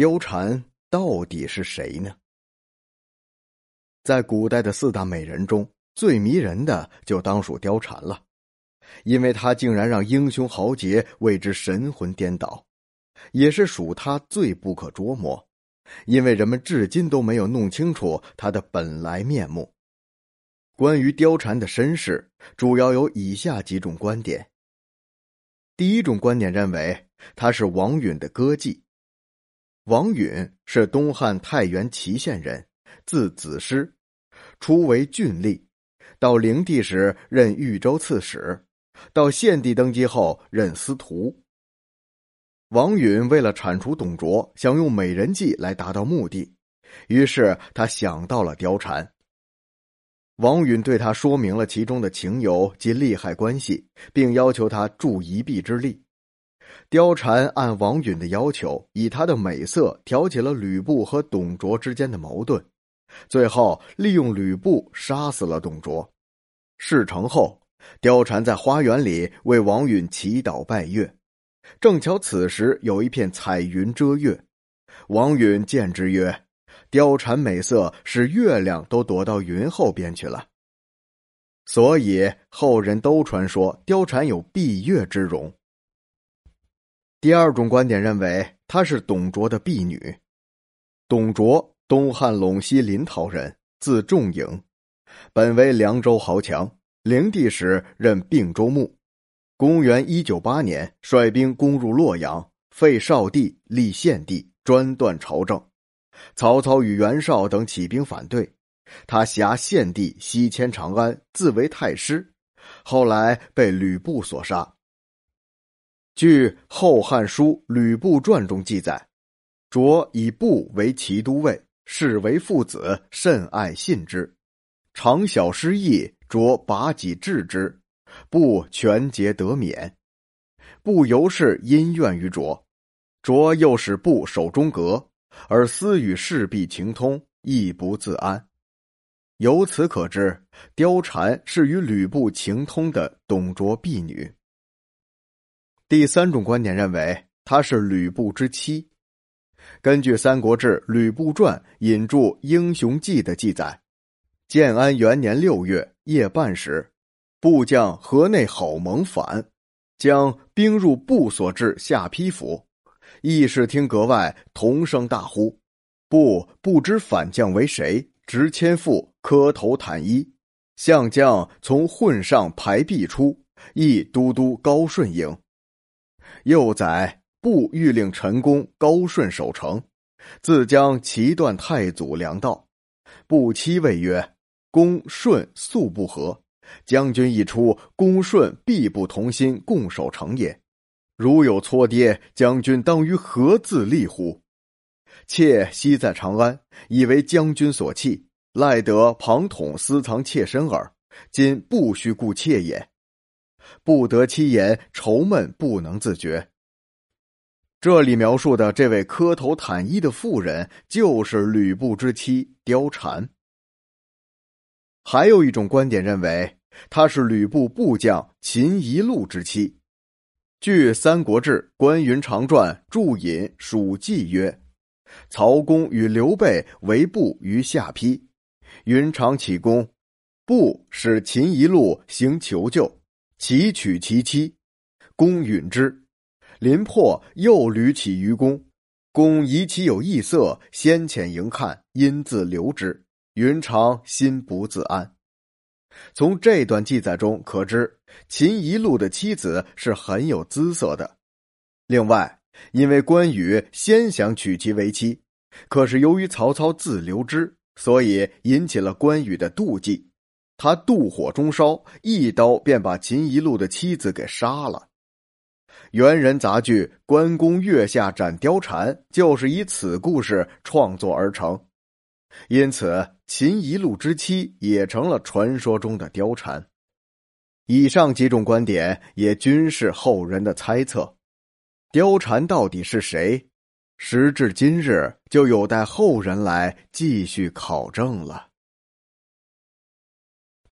貂蝉到底是谁呢？在古代的四大美人中，最迷人的就当属貂蝉了，因为她竟然让英雄豪杰为之神魂颠倒，也是属她最不可捉摸，因为人们至今都没有弄清楚她的本来面目。关于貂蝉的身世，主要有以下几种观点。第一种观点认为，她是王允的歌妓。王允是东汉太原祁县人，字子师，初为郡吏，到灵帝时任豫州刺史，到献帝登基后任司徒。王允为了铲除董卓，想用美人计来达到目的，于是他想到了貂蝉。王允对他说明了其中的情由及利害关系，并要求他助一臂之力。貂蝉按王允的要求，以她的美色挑起了吕布和董卓之间的矛盾，最后利用吕布杀死了董卓。事成后，貂蝉在花园里为王允祈祷拜月，正巧此时有一片彩云遮月。王允见之曰：“貂蝉美色，使月亮都躲到云后边去了。”所以后人都传说貂蝉有闭月之容。第二种观点认为，她是董卓的婢女。董卓，东汉陇西临洮人，字仲颖，本为凉州豪强。灵帝时任并州牧。公元一九八年，率兵攻入洛阳，废少帝，立献帝，专断朝政。曹操与袁绍等起兵反对，他挟献帝西迁长安，自为太师，后来被吕布所杀。据《后汉书·吕布传》中记载，卓以布为骑都尉，视为父子，甚爱信之。常小失意，卓拔戟制之，布全节得免。布由是因怨于卓，卓又使布守中阁，而私与士婢情通，亦不自安。由此可知，貂蝉是与吕布情通的董卓婢女。第三种观点认为，他是吕布之妻。根据《三国志·吕布传》引注《英雄记》的记载，建安元年六月夜半时，部将河内郝萌反，将兵入部所至下邳府，议事厅阁外同声大呼。部不知反将为谁，执千副磕头袒衣，相将从混上排壁出，亦都督高顺迎。又载布欲令陈宫高顺守城，自将齐断太祖粮道。布妻谓曰：“公顺素不和，将军一出，公顺必不同心共守城也。如有错跌，将军当于何自立乎？”妾昔在长安，以为将军所弃，赖得庞统私藏妾身耳。今不须顾妾也。不得其言，愁闷不能自觉。这里描述的这位磕头袒衣的妇人，就是吕布之妻貂蝉。还有一种观点认为，她是吕布部将秦宜禄之妻。据《三国志·关云长传》注引蜀记曰：“曹公与刘备为部于下邳，云长起功，部使秦宜禄行求救。”其娶其妻，公允之。临破，又屡起于公。公疑其有异色，先遣迎看，因自留之。云长心不自安。从这段记载中可知，秦宜禄的妻子是很有姿色的。另外，因为关羽先想娶其为妻，可是由于曹操自留之，所以引起了关羽的妒忌。他妒火中烧，一刀便把秦宜禄的妻子给杀了。元人杂剧《关公月下斩貂蝉》就是以此故事创作而成，因此秦宜禄之妻也成了传说中的貂蝉。以上几种观点也均是后人的猜测，貂蝉到底是谁？时至今日，就有待后人来继续考证了。